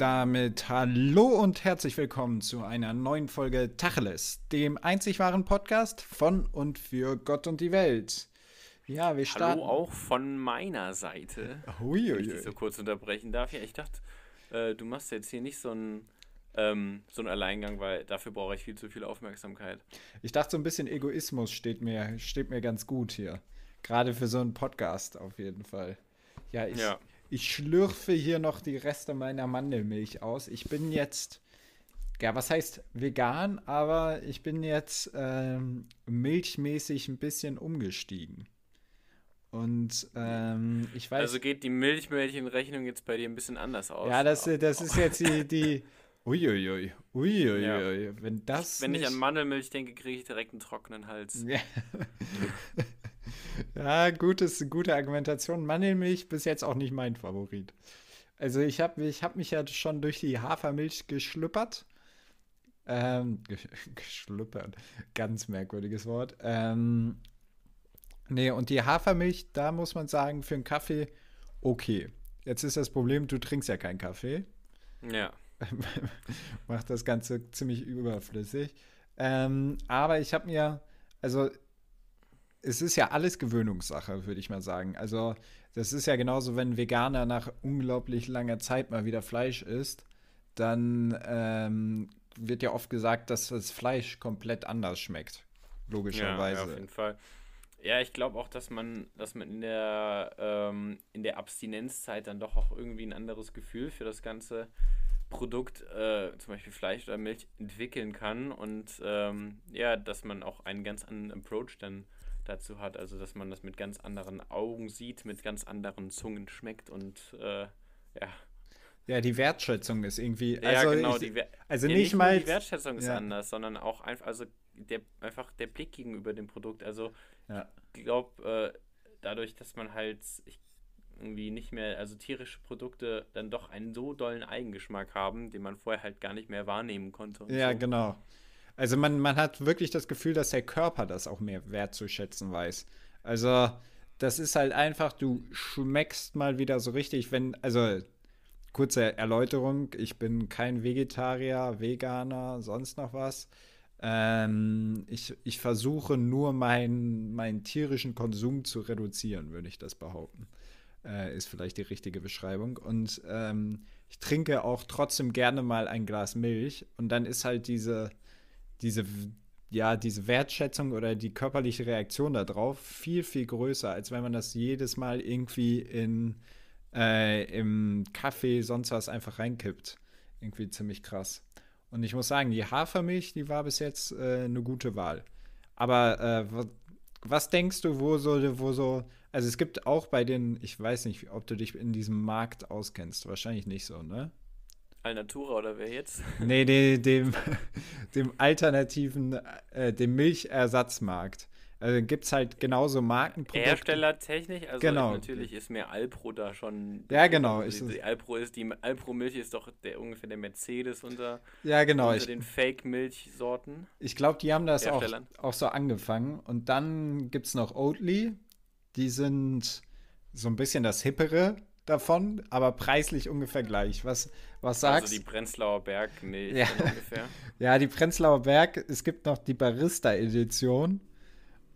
Damit hallo und herzlich willkommen zu einer neuen Folge Tacheles, dem einzig wahren Podcast von und für Gott und die Welt. Ja, wir starten. Hallo auch von meiner Seite. Hui, wenn ich dich so kurz unterbrechen darf. Ja, ich dachte, äh, du machst jetzt hier nicht so einen ähm, so einen Alleingang, weil dafür brauche ich viel zu viel Aufmerksamkeit. Ich dachte, so ein bisschen Egoismus steht mir, steht mir ganz gut hier. Gerade für so einen Podcast auf jeden Fall. Ja, ich, ja. Ich schlürfe hier noch die Reste meiner Mandelmilch aus. Ich bin jetzt, ja, was heißt vegan, aber ich bin jetzt ähm, milchmäßig ein bisschen umgestiegen. Und ähm, ich weiß. Also geht die Milchmädchenrechnung jetzt bei dir ein bisschen anders aus. Ja, das, das ist jetzt die, die Uiuiui, uiuiui, ja. wenn das. Wenn ich an Mandelmilch denke, kriege ich direkt einen trockenen Hals. Ja, ja gutes, gute Argumentation. Mandelmilch bis jetzt auch nicht mein Favorit. Also ich habe ich hab mich ja schon durch die Hafermilch geschlüppert. Ähm, geschlüppert. Ganz merkwürdiges Wort. Ähm, nee, und die Hafermilch, da muss man sagen, für einen Kaffee okay. Jetzt ist das Problem, du trinkst ja keinen Kaffee. Ja. macht das Ganze ziemlich überflüssig. Ähm, aber ich habe mir, also es ist ja alles Gewöhnungssache, würde ich mal sagen. Also das ist ja genauso, wenn ein Veganer nach unglaublich langer Zeit mal wieder Fleisch isst, dann ähm, wird ja oft gesagt, dass das Fleisch komplett anders schmeckt. Logischerweise. Ja, ja auf jeden Fall. Ja, ich glaube auch, dass man, dass man in der, ähm, in der Abstinenzzeit dann doch auch irgendwie ein anderes Gefühl für das Ganze Produkt, äh, zum Beispiel Fleisch oder Milch, entwickeln kann und ähm, ja, dass man auch einen ganz anderen Approach dann dazu hat, also dass man das mit ganz anderen Augen sieht, mit ganz anderen Zungen schmeckt und äh, ja. Ja, die Wertschätzung ist irgendwie. Also ja, genau. Ich, die, also ja, nicht, mal. Die Wertschätzung ist ja. anders, sondern auch einfach, also der, einfach der Blick gegenüber dem Produkt. Also, ja. ich glaube, äh, dadurch, dass man halt, ich irgendwie nicht mehr, also tierische Produkte dann doch einen so dollen Eigengeschmack haben, den man vorher halt gar nicht mehr wahrnehmen konnte. Ja, so. genau. Also man, man hat wirklich das Gefühl, dass der Körper das auch mehr wertzuschätzen weiß. Also das ist halt einfach, du schmeckst mal wieder so richtig, wenn, also kurze Erläuterung, ich bin kein Vegetarier, Veganer, sonst noch was. Ähm, ich, ich versuche nur meinen, meinen tierischen Konsum zu reduzieren, würde ich das behaupten äh, ist vielleicht die richtige Beschreibung. Und ähm, ich trinke auch trotzdem gerne mal ein Glas Milch. Und dann ist halt diese, diese, ja, diese Wertschätzung oder die körperliche Reaktion darauf viel, viel größer, als wenn man das jedes Mal irgendwie in, äh, im Kaffee, sonst was einfach reinkippt. Irgendwie ziemlich krass. Und ich muss sagen, die Hafermilch, die war bis jetzt äh, eine gute Wahl. Aber äh, was denkst du, wo so, wo so also es gibt auch bei den, ich weiß nicht, ob du dich in diesem Markt auskennst. Wahrscheinlich nicht so, ne? Alnatura oder wer jetzt? Nee, dem, dem, dem alternativen, äh, dem Milchersatzmarkt. Also gibt es halt genauso Markenprodukte. Herstellertechnisch, also genau. natürlich ist mir Alpro da schon. Ja, genau. Die, die Alpro ist die Alpro Milch ist doch der, ungefähr der Mercedes unter, ja, genau. unter den Fake Milchsorten. Ich glaube, die haben das auch, auch so angefangen. Und dann gibt es noch Oatly, die sind so ein bisschen das Hippere davon, aber preislich ungefähr gleich. Was, was also sagst du? Also die Prenzlauer Berg, nee, ja. ungefähr. ja, die Prenzlauer Berg, es gibt noch die Barista-Edition.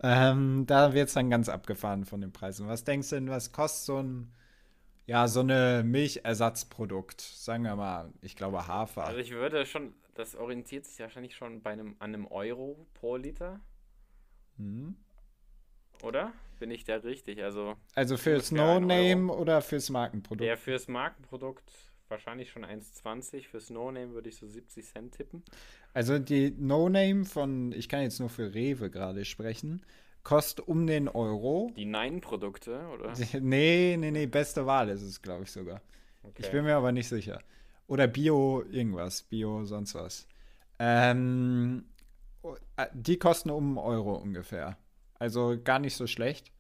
Ähm, da wird es dann ganz abgefahren von den Preisen. Was denkst du denn, was kostet so ein, ja, so eine Milchersatzprodukt? Sagen wir mal, ich glaube Hafer. Also ich würde schon, das orientiert sich wahrscheinlich schon bei einem, an einem Euro pro Liter. Mhm. Oder? Bin ich da richtig. Also, also fürs No-Name oder fürs Markenprodukt? Ja, fürs Markenprodukt wahrscheinlich schon 1,20. Fürs No-Name würde ich so 70 Cent tippen. Also die No-Name von, ich kann jetzt nur für Rewe gerade sprechen, kostet um den Euro. Die Nein-Produkte, oder? Nee, nee, nee, beste Wahl ist es, glaube ich sogar. Okay. Ich bin mir aber nicht sicher. Oder Bio irgendwas, Bio sonst was. Ähm, die kosten um einen Euro ungefähr. Also gar nicht so schlecht.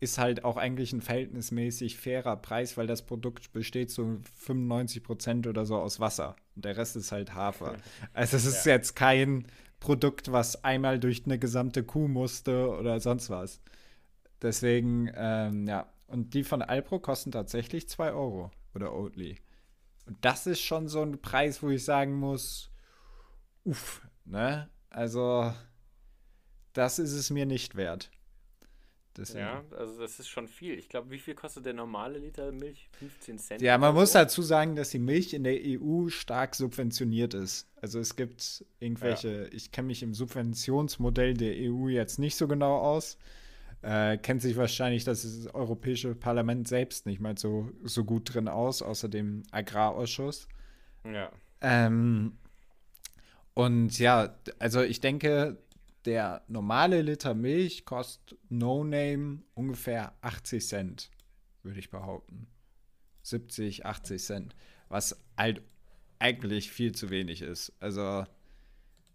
Ist halt auch eigentlich ein verhältnismäßig fairer Preis, weil das Produkt besteht zu 95 Prozent oder so aus Wasser. Und der Rest ist halt Hafer. Also es ist ja. jetzt kein Produkt, was einmal durch eine gesamte Kuh musste oder sonst was. Deswegen, ähm, ja. Und die von Alpro kosten tatsächlich 2 Euro oder Oatly. Und das ist schon so ein Preis, wo ich sagen muss, uff, ne? Also, das ist es mir nicht wert. Deswegen. Ja, also das ist schon viel. Ich glaube, wie viel kostet der normale Liter Milch? 15 Cent? Ja, man muss dazu sagen, dass die Milch in der EU stark subventioniert ist. Also es gibt irgendwelche, ja. ich kenne mich im Subventionsmodell der EU jetzt nicht so genau aus. Äh, kennt sich wahrscheinlich das Europäische Parlament selbst nicht mal so, so gut drin aus, außer dem Agrarausschuss. Ja. Ähm, und ja, also ich denke, der normale Liter Milch kostet No Name ungefähr 80 Cent, würde ich behaupten. 70, 80 Cent. Was halt eigentlich viel zu wenig ist. Also,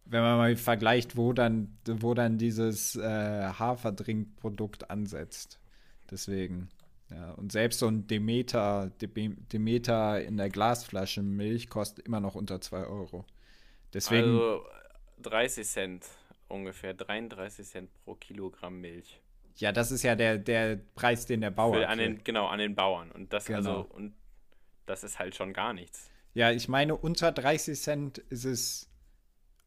wenn man mal vergleicht, wo dann, wo dann dieses äh, Haferdrinkprodukt ansetzt. Deswegen. Ja, und selbst so ein Demeter, Demeter in der Glasflasche Milch kostet immer noch unter 2 Euro. Deswegen. Also 30 Cent ungefähr 33 Cent pro Kilogramm Milch. Ja, das ist ja der, der Preis, den der Bauer. Für an den, genau, an den Bauern. Und das genau. also, und das ist halt schon gar nichts. Ja, ich meine, unter 30 Cent ist es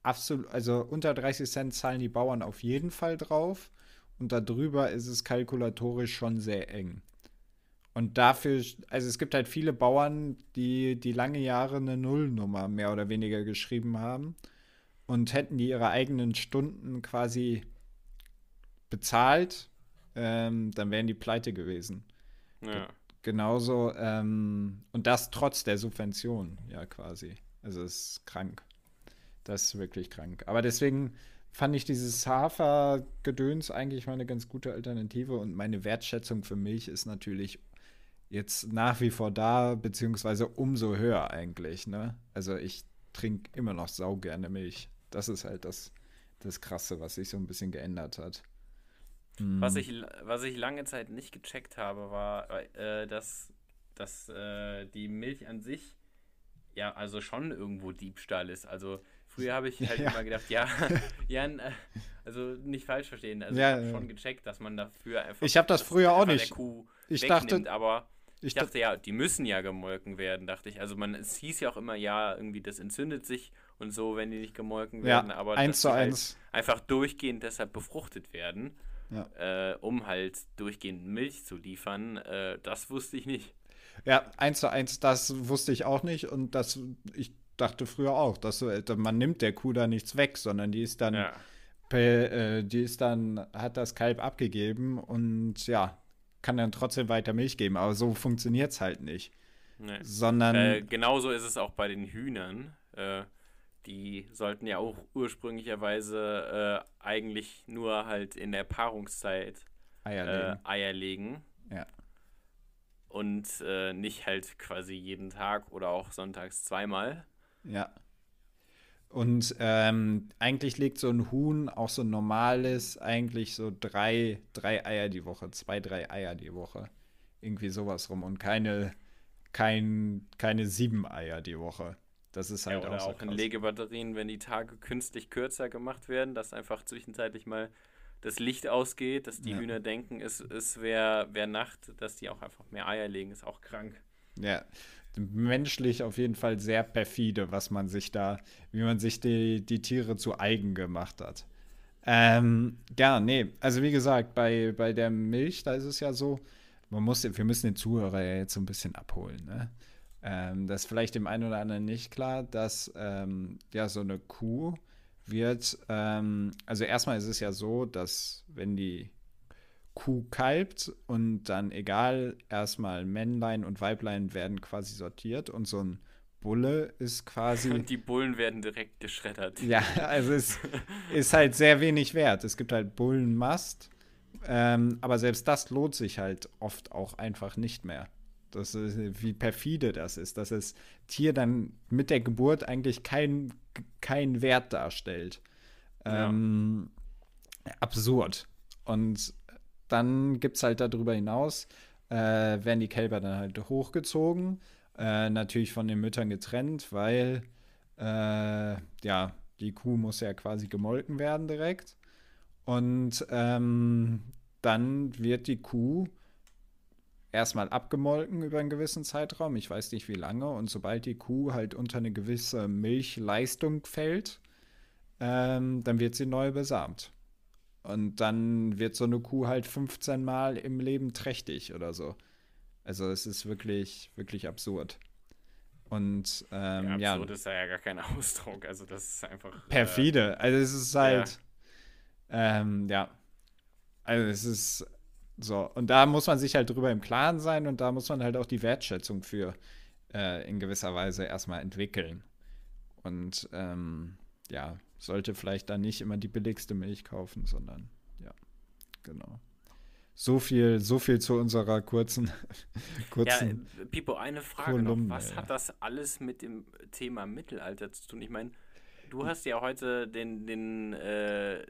absolut, also unter 30 Cent zahlen die Bauern auf jeden Fall drauf. Und darüber ist es kalkulatorisch schon sehr eng. Und dafür, also es gibt halt viele Bauern, die, die lange Jahre eine Nullnummer mehr oder weniger geschrieben haben und hätten die ihre eigenen Stunden quasi bezahlt, ähm, dann wären die pleite gewesen. Ja. Genauso, ähm, und das trotz der Subvention, ja, quasi. Also es ist krank. Das ist wirklich krank. Aber deswegen fand ich dieses Hafergedöns eigentlich mal eine ganz gute Alternative und meine Wertschätzung für Milch ist natürlich jetzt nach wie vor da, beziehungsweise umso höher eigentlich. Ne? Also ich trinke immer noch sau gerne Milch. Das ist halt das, das Krasse, was sich so ein bisschen geändert hat. Was, ich, was ich lange Zeit nicht gecheckt habe, war, äh, dass, dass äh, die Milch an sich ja also schon irgendwo Diebstahl ist. Also früher habe ich halt ja. immer gedacht, ja, ja, äh, also nicht falsch verstehen. Also ja, ich habe schon gecheckt, dass man dafür einfach. Ich habe das früher auch nicht. ich dachte, aber ich, dachte ja, die müssen ja gemolken werden, dachte ich. Also man, es hieß ja auch immer, ja, irgendwie das entzündet sich und so, wenn die nicht gemolken werden, ja, aber eins zu halt eins. einfach durchgehend deshalb befruchtet werden, ja. äh, um halt durchgehend Milch zu liefern, äh, das wusste ich nicht. Ja, eins zu eins, das wusste ich auch nicht und das, ich dachte früher auch, dass man nimmt der Kuh da nichts weg, sondern die ist dann, ja. äh, die ist dann, hat das Kalb abgegeben und ja, kann dann trotzdem weiter Milch geben, aber so funktioniert es halt nicht. Nee. Sondern. Äh, genauso ist es auch bei den Hühnern. Äh, die sollten ja auch ursprünglicherweise äh, eigentlich nur halt in der Paarungszeit Eier äh, legen. Eier legen. Ja. Und äh, nicht halt quasi jeden Tag oder auch sonntags zweimal. Ja. Und ähm, eigentlich legt so ein Huhn, auch so ein normales, eigentlich so drei, drei Eier die Woche, zwei, drei Eier die Woche. Irgendwie sowas rum. Und keine, kein, keine sieben Eier die Woche. Das ist halt ja, oder auch, auch in Legebatterien, wenn die Tage künstlich kürzer gemacht werden, dass einfach zwischenzeitlich mal das Licht ausgeht, dass die ja. Hühner denken, es, es wäre wär Nacht, dass die auch einfach mehr Eier legen, ist auch krank. Ja, menschlich auf jeden Fall sehr perfide, was man sich da, wie man sich die, die Tiere zu eigen gemacht hat. Ähm, ja, nee, also wie gesagt, bei, bei der Milch, da ist es ja so, man muss, wir müssen den Zuhörer ja jetzt so ein bisschen abholen, ne? Ähm, das ist vielleicht dem einen oder anderen nicht klar, dass ähm, ja so eine Kuh wird, ähm, also erstmal ist es ja so, dass wenn die Kuh kalbt und dann egal, erstmal Männlein und Weiblein werden quasi sortiert und so ein Bulle ist quasi. Und die Bullen werden direkt geschreddert. Ja, also es ist halt sehr wenig wert. Es gibt halt Bullenmast, ähm, aber selbst das lohnt sich halt oft auch einfach nicht mehr. Das ist, wie perfide das ist, dass das Tier dann mit der Geburt eigentlich keinen kein Wert darstellt. Ja. Ähm, absurd. Und dann gibt es halt darüber hinaus, äh, werden die Kälber dann halt hochgezogen, äh, natürlich von den Müttern getrennt, weil äh, ja, die Kuh muss ja quasi gemolken werden direkt. Und ähm, dann wird die Kuh erstmal abgemolken über einen gewissen Zeitraum, ich weiß nicht wie lange, und sobald die Kuh halt unter eine gewisse Milchleistung fällt, ähm, dann wird sie neu besamt. Und dann wird so eine Kuh halt 15 Mal im Leben trächtig oder so. Also es ist wirklich, wirklich absurd. Und ähm, ja, absurd ja, ist ja gar kein Ausdruck. Also das ist einfach. Äh, perfide. Äh, also es ist halt. Ja. Ähm, ja. Also es ist so. Und da muss man sich halt drüber im Klaren sein und da muss man halt auch die Wertschätzung für äh, in gewisser Weise erstmal entwickeln. Und ähm, ja, sollte vielleicht dann nicht immer die billigste Milch kaufen, sondern ja, genau. So viel, so viel zu unserer kurzen, kurzen. Ja, Pipo, eine Frage Kolumne, noch. Was ja. hat das alles mit dem Thema Mittelalter zu tun? Ich meine, du hast ja heute den, den, äh,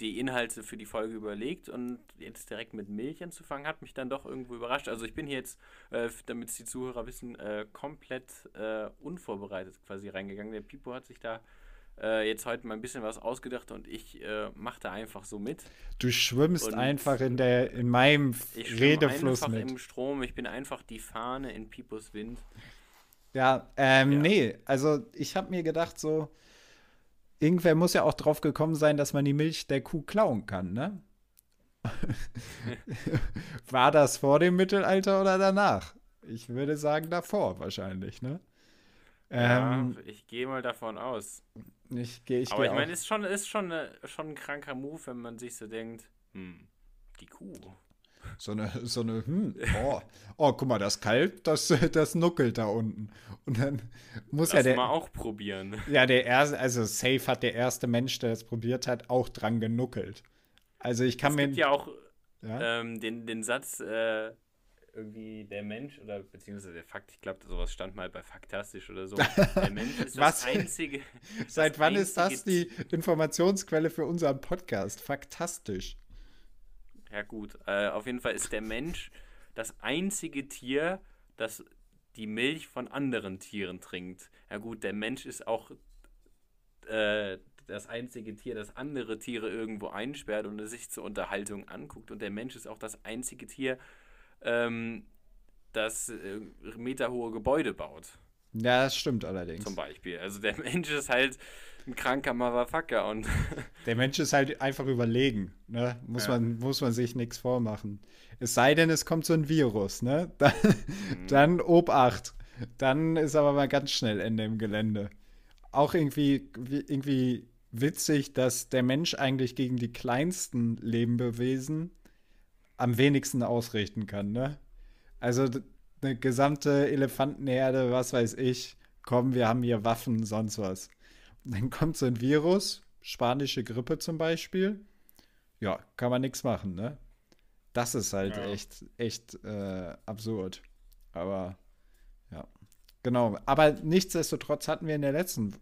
die Inhalte für die Folge überlegt und jetzt direkt mit Milch anzufangen, hat mich dann doch irgendwo überrascht. Also ich bin hier jetzt, äh, damit es die Zuhörer wissen, äh, komplett äh, unvorbereitet quasi reingegangen. Der Pipo hat sich da äh, jetzt heute mal ein bisschen was ausgedacht und ich äh, mache da einfach so mit. Du schwimmst und einfach in, der, in meinem ich Redefluss einfach mit. im Strom, ich bin einfach die Fahne in Pipos Wind. Ja, ähm, ja. nee, also ich habe mir gedacht so, irgendwer muss ja auch drauf gekommen sein, dass man die Milch der Kuh klauen kann, ne? War das vor dem Mittelalter oder danach? Ich würde sagen davor wahrscheinlich, ne? Ja, ähm, ich gehe mal davon aus. Ich gehe, ich Aber ich meine, ist schon, ist schon, eine, schon ein kranker Move, wenn man sich so denkt, hm, die Kuh. So eine, so eine, hm, oh, oh, guck mal, das Kalb, das, das nuckelt da unten. Und dann muss Lass ja der. mal auch probieren. Ja, der erste, also safe hat der erste Mensch, der das probiert hat, auch dran genuckelt. Also ich kann es mir. Es gibt ja auch ja? Ähm, den, den Satz, äh, irgendwie der Mensch oder beziehungsweise der Fakt, ich glaube, sowas stand mal bei Faktastisch oder so. Der Mensch ist das einzige. Seit wann einzige ist das die Informationsquelle für unseren Podcast? Faktastisch. Ja, gut. Äh, auf jeden Fall ist der Mensch das einzige Tier, das die Milch von anderen Tieren trinkt. Ja, gut, der Mensch ist auch äh, das einzige Tier, das andere Tiere irgendwo einsperrt und es sich zur Unterhaltung anguckt. Und der Mensch ist auch das einzige Tier, ähm, das äh, meterhohe Gebäude baut. Ja, das stimmt allerdings. Zum Beispiel. Also der Mensch ist halt ein kranker Motherfucker und. der Mensch ist halt einfach überlegen, ne? Muss, ja. man, muss man sich nichts vormachen. Es sei denn, es kommt so ein Virus, ne? Dann, mhm. dann Obacht. Dann ist aber mal ganz schnell Ende im Gelände. Auch irgendwie, irgendwie witzig, dass der Mensch eigentlich gegen die kleinsten Lebewesen am wenigsten ausrichten kann, ne? Also eine gesamte Elefantenherde, was weiß ich, komm, wir haben hier Waffen, sonst was. Und dann kommt so ein Virus, spanische Grippe zum Beispiel. Ja, kann man nichts machen, ne? Das ist halt ja. echt, echt äh, absurd. Aber ja. Genau. Aber nichtsdestotrotz hatten wir in der letzten,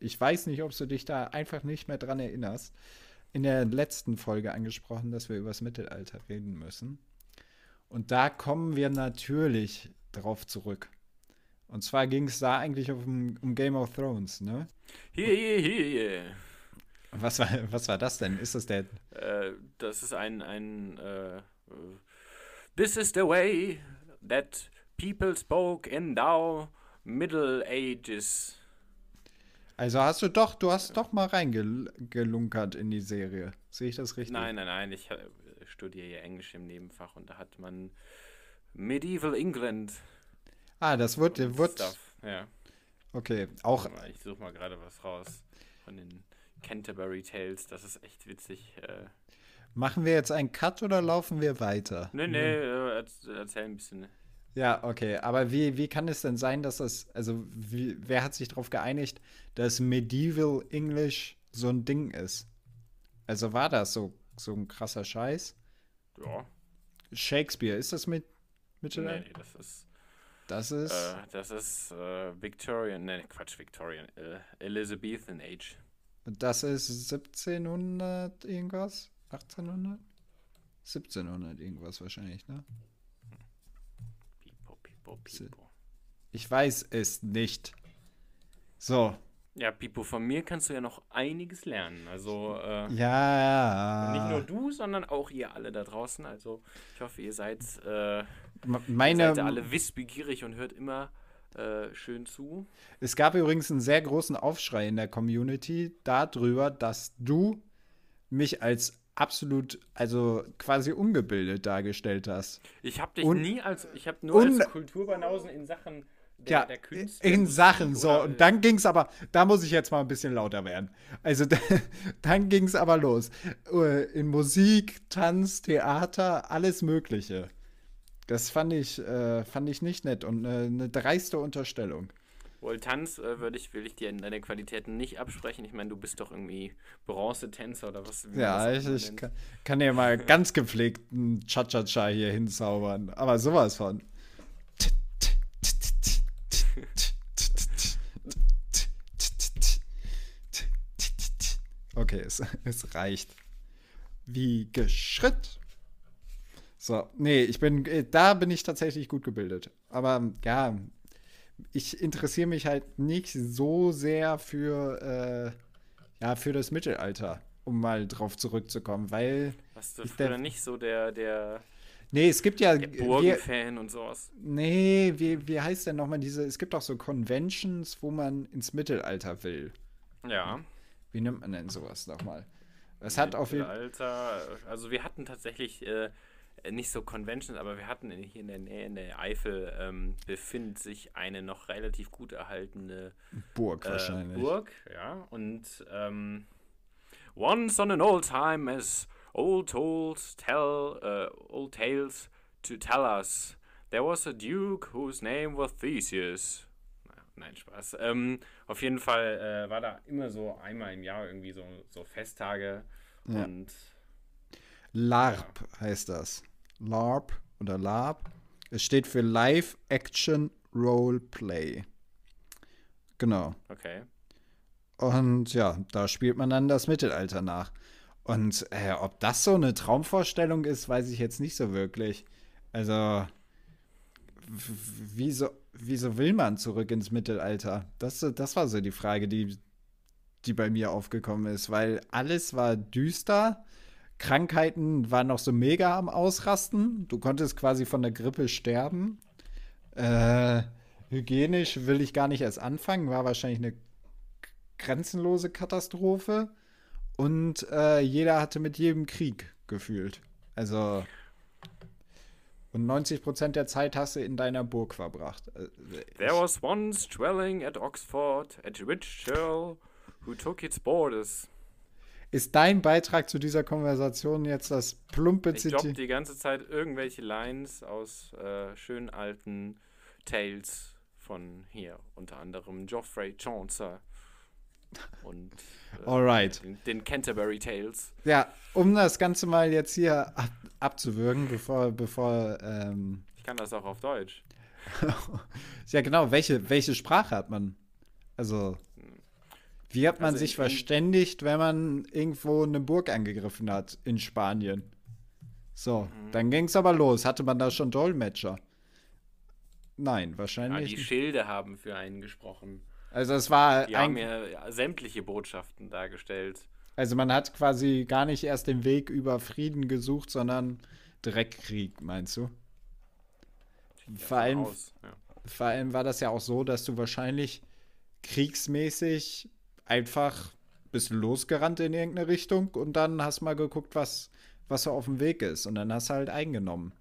ich weiß nicht, ob du dich da einfach nicht mehr dran erinnerst, in der letzten Folge angesprochen, dass wir über das Mittelalter reden müssen. Und da kommen wir natürlich drauf zurück. Und zwar ging es da eigentlich um, um, Game of Thrones, ne? Hier, hier, hier. Was war, was war das denn? Ist das der. Äh, das ist ein. ein äh, This is the way that people spoke in thou Middle Ages. Also hast du doch, du hast doch mal reingelunkert in die Serie. Sehe ich das richtig? Nein, nein, nein. Ich studiere ja Englisch im Nebenfach und da hat man Medieval England. Ah, das wird, wird. Ja. Okay, auch. Ich suche mal gerade was raus von den Canterbury Tales. Das ist echt witzig. Äh. Machen wir jetzt einen Cut oder laufen wir weiter? Nee, nee, äh, erzähl ein bisschen. Ja, okay. Aber wie, wie kann es denn sein, dass das, also wie, wer hat sich darauf geeinigt, dass Medieval English so ein Ding ist? Also war das so, so ein krasser Scheiß? Ja. Shakespeare, ist das mit Mittelalter? Nee, nee, das ist. Das ist. Äh, das ist äh, Victorian, nee, Quatsch, Victorian, äh, Elizabethan Age. Das ist 1700 irgendwas? 1800? 1700 irgendwas wahrscheinlich, ne? Pipo, Pipo. Ich weiß es nicht. So. Ja, Pipo, von mir kannst du ja noch einiges lernen. Also, äh, ja, Nicht nur du, sondern auch ihr alle da draußen. Also, ich hoffe, ihr seid äh, Meine, Ihr seid alle wissbegierig und hört immer äh, schön zu. Es gab übrigens einen sehr großen Aufschrei in der Community darüber, dass du mich als absolut, also quasi ungebildet dargestellt hast. Ich habe dich Und- nie als, ich habe nur als Kulturbanausen in Sachen der, Ja, der Künste. in Sachen so. Und dann ging es aber, da muss ich jetzt mal ein bisschen lauter werden. Also dann ging es aber los. Äh, In Musik, Tanz, Theater, alles Mögliche. Das fand ich, äh, fand ich nicht nett und äh, eine dreiste Unterstellung. Wohl Tanz äh, würde ich, will ich dir in deine Qualitäten nicht absprechen. Ich meine, du bist doch irgendwie Bronzetänzer oder was. Ja, ich, ich kann, kann dir mal ganz gepflegten Cha-Cha-Cha hier hinzaubern. Aber sowas von. Okay, es, es reicht. Wie geschritt. So, nee, ich bin, äh, da bin ich tatsächlich gut gebildet. Aber ja, ich interessiere mich halt nicht so sehr für, äh, ja, für das Mittelalter, um mal drauf zurückzukommen, weil, Warst du früher nicht so der, der, nee, es gibt ja, der wir, Burgenfan und sowas? nee, wie, wie heißt denn nochmal diese, es gibt auch so Conventions, wo man ins Mittelalter will. Ja. Wie nennt man denn sowas nochmal? Es hat auf jeden Fall, Alter, also wir hatten tatsächlich äh, nicht so Conventions, aber wir hatten hier in der Nähe in der Eifel ähm, befindet sich eine noch relativ gut erhaltene Burg äh, wahrscheinlich. Burg, ja, und ähm, once on an old time as old told tell uh, old tales to tell us there was a duke whose name was Theseus. Nein, Spaß. Ähm, auf jeden Fall äh, war da immer so einmal im Jahr irgendwie so, so Festtage Ja. und LARP heißt das. LARP oder LARP. Es steht für Live Action Role Play. Genau. okay. Und ja, da spielt man dann das Mittelalter nach. Und äh, ob das so eine Traumvorstellung ist, weiß ich jetzt nicht so wirklich. Also, wieso, wieso will man zurück ins Mittelalter? Das, das war so die Frage, die, die bei mir aufgekommen ist, weil alles war düster. Krankheiten waren noch so mega am Ausrasten. Du konntest quasi von der Grippe sterben. Äh, hygienisch will ich gar nicht erst anfangen, war wahrscheinlich eine grenzenlose Katastrophe. Und äh, jeder hatte mit jedem Krieg gefühlt. Also. Und 90% der Zeit hast du in deiner Burg verbracht. Äh, There was once dwelling at Oxford a rich Earl who took its borders. Ist dein Beitrag zu dieser Konversation jetzt das plumpe Ich droppe die ganze Zeit irgendwelche Lines aus äh, schönen alten Tales von hier, unter anderem Geoffrey Chaucer und äh, Alright. den, den Canterbury Tales. Ja, um das Ganze mal jetzt hier ab, abzuwürgen, bevor, bevor, ähm, Ich kann das auch auf Deutsch. ja genau, welche, welche Sprache hat man? Also, wie hat man Also sich in- verständigt, wenn man irgendwo eine Burg angegriffen hat in Spanien? So, Mhm. dann ging es aber los. Hatte man da schon Dolmetscher? Nein, Ja, wahrscheinlich. die nicht. Schilde haben für einen gesprochen. Also es war Die haben ja ja, sämtliche Botschaften dargestellt. also man hat quasi gar nicht erst den Weg über Frieden gesucht, sondern direkt Krieg, meinst du? Vor allem, Aus, ja. vor allem war das ja auch so, dass du wahrscheinlich kriegsmäßig einfach bist losgerannt in irgendeine Richtung und dann hast mal geguckt, was, was so auf dem Weg ist. Und dann hast du halt eingenommen.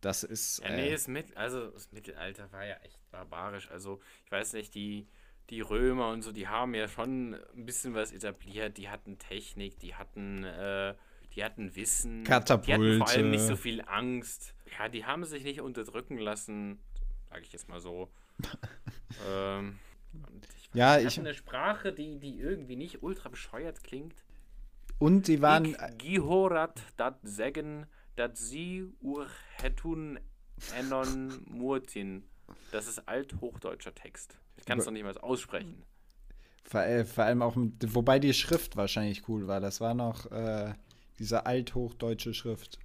Das ist. Ja, nee, äh, das, Mit also das Mittelalter war ja echt barbarisch. Also, ich weiß nicht, die, die Römer und so, die haben ja schon ein bisschen was etabliert. Die hatten Technik, die hatten, äh, die hatten Wissen. Die hatten vor allem Katapulte. nicht so viel Angst. Ja, die haben sich nicht unterdrücken lassen, sage ich jetzt mal so. ähm, ich Ja, die ich- eine Sprache, die, die irgendwie nicht ultra bescheuert klingt. und die waren. Ich gihorat dat sagen, dat sie ur hetun enon murtin. Das ist althochdeutscher Text. Ich kann es noch nicht mal aussprechen. Vor, äh, vor allem auch, mit, wobei die Schrift wahrscheinlich cool war. Das war noch äh, diese althochdeutsche Schrift.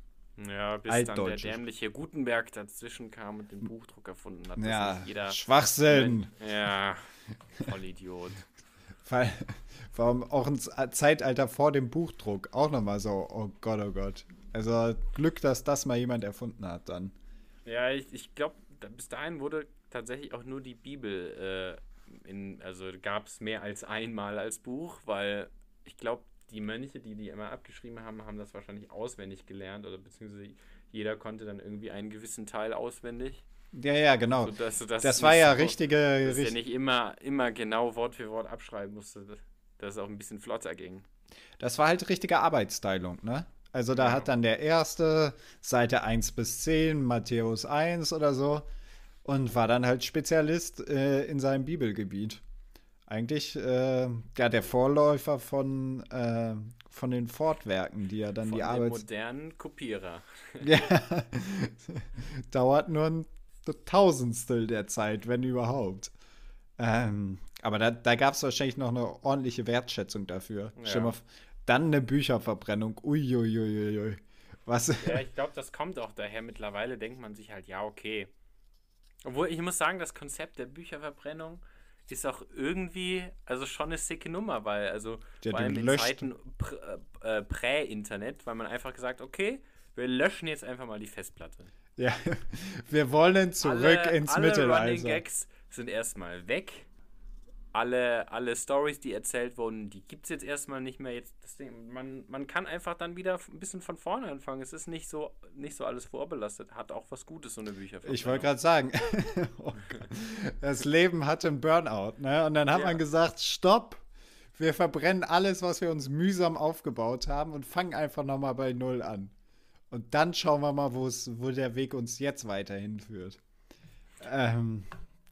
Ja, bis dann der dämliche Gutenberg dazwischen kam und den Buchdruck erfunden hat. Ja, Schwachsinn. Ja, Vollidiot. Allem auch ein Z- Zeitalter vor dem Buchdruck. Auch nochmal so, oh Gott, oh Gott. Also Glück, dass das mal jemand erfunden hat dann. Ja, ich, ich glaube, bis dahin wurde tatsächlich auch nur die Bibel, äh, in, also gab es mehr als einmal als Buch, weil ich glaube, die Mönche, die die immer abgeschrieben haben, haben das wahrscheinlich auswendig gelernt oder beziehungsweise jeder konnte dann irgendwie einen gewissen Teil auswendig. Ja, ja, genau. Sodass du das, war ja richtige. Dass richt nicht immer, immer genau Wort für Wort abschreiben musste, dass es auch ein bisschen flotter ging. Das war halt richtige Arbeitsteilung, ne? Also da ja. hat dann der erste Seite 1 bis 10, Matthäus 1 oder so und war dann halt Spezialist äh, in seinem Bibelgebiet. Eigentlich äh, ja der Vorläufer von, äh, von den Fortwerken, die ja dann von die Arbeit. modernen Kopierer. ja. Dauert nur ein Tausendstel der Zeit, wenn überhaupt. Ähm, aber da, da gab es wahrscheinlich noch eine ordentliche Wertschätzung dafür. Ja. Dann eine Bücherverbrennung. Uiuiuiui. Was? Ja, ich glaube, das kommt auch daher. Mittlerweile denkt man sich halt, ja, okay. Obwohl, ich muss sagen, das Konzept der Bücherverbrennung ist auch irgendwie, also schon eine sicke Nummer, weil, also ja, vor allem in. Zeiten äh, Prä-Internet, weil man einfach gesagt, okay, wir löschen jetzt einfach mal die Festplatte. Ja, wir wollen zurück alle, ins alle Mittelalter. Running Gags sind erstmal weg alle, alle Stories, die erzählt wurden, die gibt es jetzt erstmal nicht mehr. Jetzt, Ding, man, man kann einfach dann wieder ein bisschen von vorne anfangen. Es ist nicht so, nicht so alles vorbelastet. Hat auch was Gutes, so eine Bücher. Ich wollte gerade sagen, das Leben hatte einen Burnout. Ne? Und dann hat ja. man gesagt, stopp, wir verbrennen alles, was wir uns mühsam aufgebaut haben und fangen einfach nochmal bei Null an. Und dann schauen wir mal, wo der Weg uns jetzt weiterhin führt. Ähm,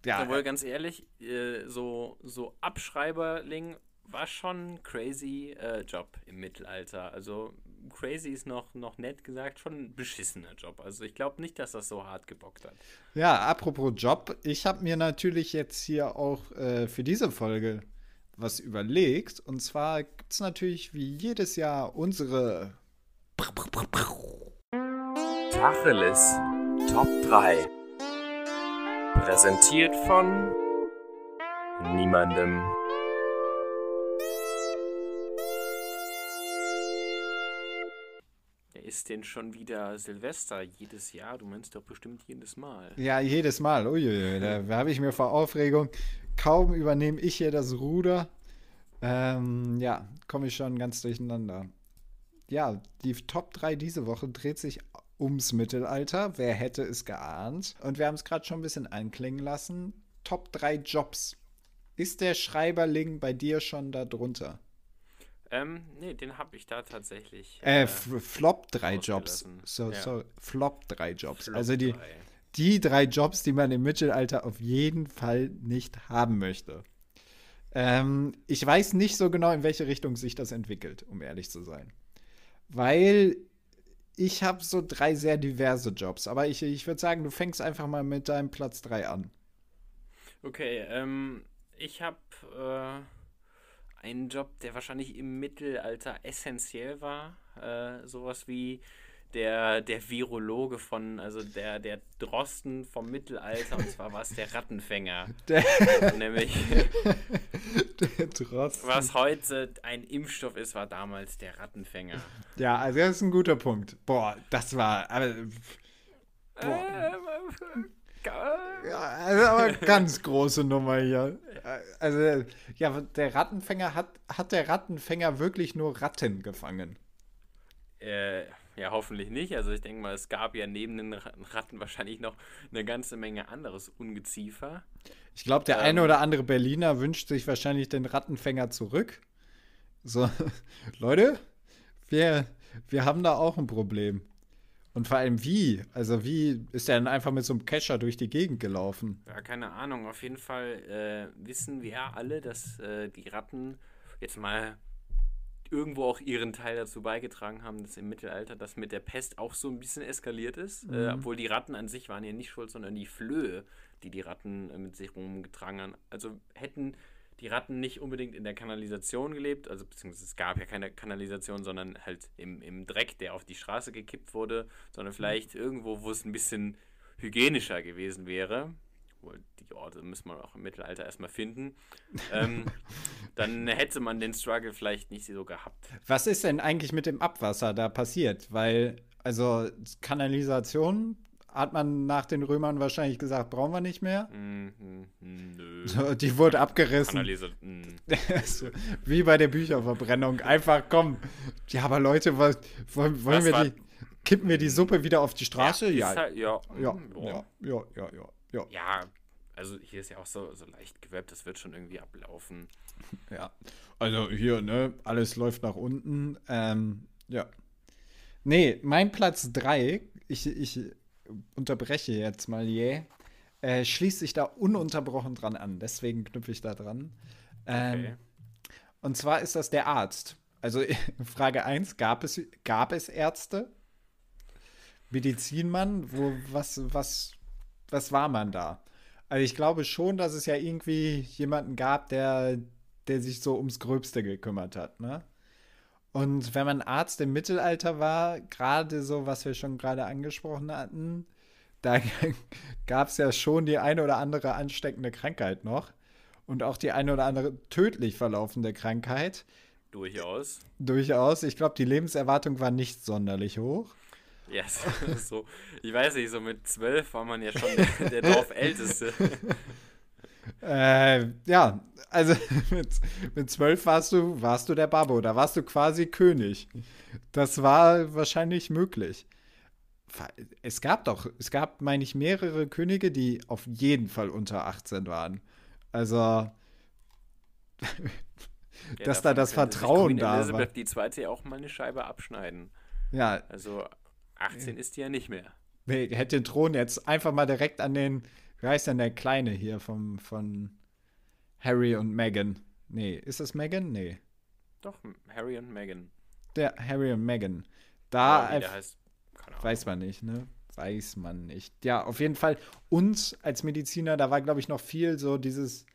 ja. Obwohl, ganz ehrlich, äh, so, so Abschreiberling war schon ein crazy äh, Job im Mittelalter. Also crazy ist noch, noch nett gesagt, schon ein beschissener Job. Also ich glaube nicht, dass das so hart gebockt hat. Ja, apropos Job, ich habe mir natürlich jetzt hier auch äh, für diese Folge was überlegt. Und zwar gibt es natürlich wie jedes Jahr unsere Tacheles Top 3. Präsentiert von niemandem. Ist denn schon wieder Silvester jedes Jahr? Du meinst doch bestimmt jedes Mal. Ja, jedes Mal. Uiuiui, da habe ich mir vor Aufregung. Kaum übernehme ich hier das Ruder. Ähm, ja, komme ich schon ganz durcheinander. Ja, die Top 3 diese Woche dreht sich ums Mittelalter. Wer hätte es geahnt? Und wir haben es gerade schon ein bisschen anklingen lassen. Top 3 Jobs. Ist der Schreiberling bei dir schon da drunter? Ähm, nee, den habe ich da tatsächlich. Äh, äh Flop 3 Jobs. So, ja. so, Flop 3 Jobs. Flop also die, drei. die drei Jobs, die man im Mittelalter auf jeden Fall nicht haben möchte. Ähm, ich weiß nicht so genau, in welche Richtung sich das entwickelt, um ehrlich zu sein. Weil ich habe so drei sehr diverse Jobs, aber ich, ich würde sagen, du fängst einfach mal mit deinem Platz 3 an. Okay, ähm, ich habe äh, einen Job, der wahrscheinlich im Mittelalter essentiell war. Äh, sowas wie der, der Virologe von, also der, der Drosten vom Mittelalter, und zwar war es der Rattenfänger. Der Nämlich. der Drosten. Was heute ein Impfstoff ist, war damals der Rattenfänger. Ja, also das ist ein guter Punkt. Boah, das war. Aber, boah. Ja, also aber ganz große Nummer hier. Also, ja, der Rattenfänger hat, hat der Rattenfänger wirklich nur Ratten gefangen? Äh, ja, hoffentlich nicht. Also ich denke mal, es gab ja neben den Ratten wahrscheinlich noch eine ganze Menge anderes Ungeziefer. Ich glaube, der ähm, eine oder andere Berliner wünscht sich wahrscheinlich den Rattenfänger zurück. So, Leute, wir, wir haben da auch ein Problem. Und vor allem wie? Also wie ist er dann einfach mit so einem Kescher durch die Gegend gelaufen? Ja, keine Ahnung. Auf jeden Fall äh, wissen wir alle, dass äh, die Ratten jetzt mal irgendwo auch ihren Teil dazu beigetragen haben, dass im Mittelalter das mit der Pest auch so ein bisschen eskaliert ist. Äh, mhm. Äh, obwohl die Ratten an sich waren ja nicht schuld, sondern die Flöhe, die die Ratten äh, mit sich rumgetragen haben. Also hätten die Ratten nicht unbedingt in der Kanalisation gelebt, also beziehungsweise es gab ja keine Kanalisation, sondern halt im, im Dreck, der auf die Straße gekippt wurde, sondern vielleicht mhm. irgendwo, wo es ein bisschen hygienischer gewesen wäre, obwohl die Orte müssen wir auch im Mittelalter erstmal finden, ähm, dann hätte man den Struggle vielleicht nicht so gehabt. Was ist denn eigentlich mit dem Abwasser da passiert? Weil, also Kanalisation hat man nach den Römern wahrscheinlich gesagt, brauchen wir nicht mehr. Mm, nö. Die wurde abgerissen. Analyse. Mm. Wie bei der Bücherverbrennung. Einfach komm. Ja, aber Leute, was, wollen, wollen wir die. Kippen wir die Suppe wieder auf die Straße? ist Ja. Halt, ja, Ja, mm, ja, ja, ja, ja, ja. Ja, also hier ist ja auch so, so leicht gewölbt, das wird schon irgendwie ablaufen. Ja. Also hier, ne, alles läuft nach unten. Ähm, ja. Nee, mein Platz 3, ich, ich unterbreche jetzt mal je, äh, schließt sich da ununterbrochen dran an. Deswegen knüpfe ich da dran. Ähm, Okay. Und zwar ist das der Arzt. Also Frage 1, gab es, gab es Ärzte? Medizinmann? Wo, was, was, was war man da? Also ich glaube schon, dass es ja irgendwie jemanden gab, der, der sich so ums Gröbste gekümmert hat, ne? Und wenn man Arzt im Mittelalter war, gerade so, was wir schon gerade angesprochen hatten, da gab es ja schon die eine oder andere ansteckende Krankheit noch. Und auch die eine oder andere tödlich verlaufende Krankheit. Durchaus. Durchaus. Ich glaube, die Lebenserwartung war nicht sonderlich hoch. Ja, so, ich weiß nicht, so mit zwölf war man ja schon der, der Dorfälteste. Äh, ja, also mit, mit zwölf warst du, warst du der Babbo, da warst du quasi König. Das war wahrscheinlich möglich. Es gab doch, es gab, meine ich, mehrere Könige, die auf jeden Fall unter 18 waren. Also, Ja, Dass da das Vertrauen da Elizabeth die zweite ja auch mal eine Scheibe abschneiden. ja, Also 18 ist die ja nicht mehr. nee, hätte den Thron jetzt einfach mal direkt an den, wie heißt denn der Kleine hier vom, von Harry und Meghan? Nee, ist das Meghan? Nee. Doch, Harry und Meghan. Der Harry und Meghan. Da der einf- heißt, weiß man nicht, ne? Weiß man nicht. Ja, auf jeden Fall uns als Mediziner, da war, glaube ich, noch viel so dieses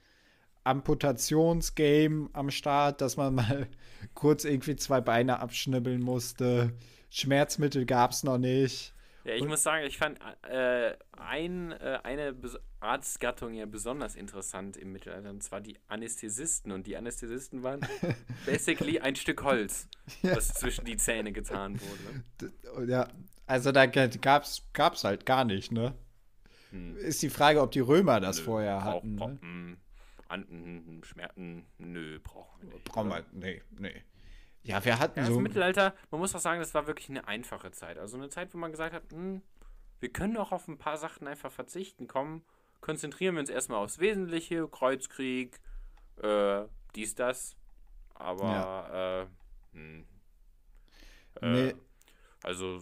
Amputationsgame am Start, dass man mal kurz irgendwie zwei Beine abschnibbeln musste. Schmerzmittel gab es noch nicht. Ja, ich Und- muss sagen, ich fand äh, ein, äh, eine Arztgattung ja besonders interessant im Mittelalter, und zwar die Anästhesisten. Und die Anästhesisten waren basically ein Stück Holz, das zwischen die Zähne getan wurde. D- Ja, also da gab's, gab's halt gar nicht, ne? Hm. Ist die Frage, ob die Römer das Nö, vorher hatten. brauch- Ne? an, hm, Schmerzen, nö, brauchen wir nicht. Brauchen wir, nee, nee. Ja, wir hatten Ja, so. das Mittelalter, man muss auch sagen, das war wirklich eine einfache Zeit. Also eine Zeit, wo man gesagt hat, hm, wir können auch auf ein paar Sachen einfach verzichten. Komm, konzentrieren wir uns erstmal aufs Wesentliche, Kreuzkrieg, äh, dies, das. Aber, äh, hm, äh, Nee. also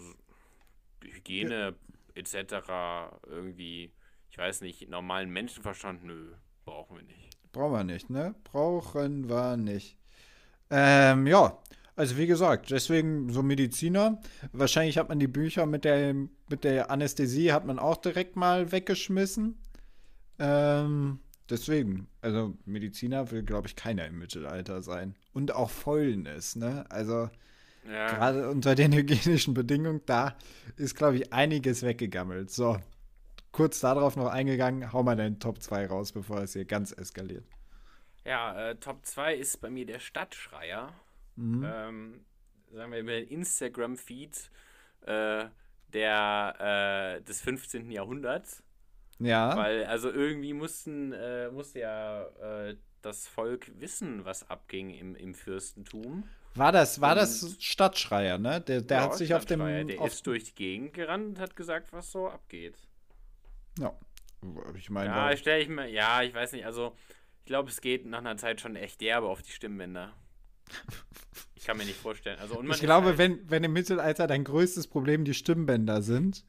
Hygiene etc. irgendwie, ich weiß nicht, normalen Menschenverstand, nö, brauchen wir nicht. Brauchen wir nicht, ne? Brauchen wir nicht. Ähm, ja, also wie gesagt, deswegen so Mediziner. Wahrscheinlich hat man die Bücher mit der, mit der Anästhesie hat man auch direkt mal weggeschmissen. Ähm, deswegen, also Mediziner will, glaube ich, keiner im Mittelalter sein. Und auch Fäulnis, ne? Also Ja, gerade unter den hygienischen Bedingungen, da ist, glaube ich, einiges weggegammelt. So, kurz darauf noch eingegangen, hau mal deinen Top 2 raus, bevor es hier ganz eskaliert. Ja, äh, Top 2 ist bei mir der Stadtschreier. Mhm. Ähm, sagen wir über den Instagram-Feed äh, der, äh, des 15. Jahrhunderts. Ja. Weil, also irgendwie mussten, äh, musste ja äh, das Volk wissen, was abging im, im Fürstentum. War das, war Und- das Stadtschreier, ne? Der, der Ja, hat sich auf dem. Der auf, ist durch die Gegend gerannt und hat gesagt, was so abgeht. ja. Ich meine, Ja, stelle ich mir, ja, ich weiß nicht, also ich glaube, es geht nach einer Zeit schon echt derbe auf die Stimmbänder. Ich kann mir nicht vorstellen. Also, ich glaube, halt, wenn, wenn im Mittelalter dein größtes Problem die Stimmbänder sind,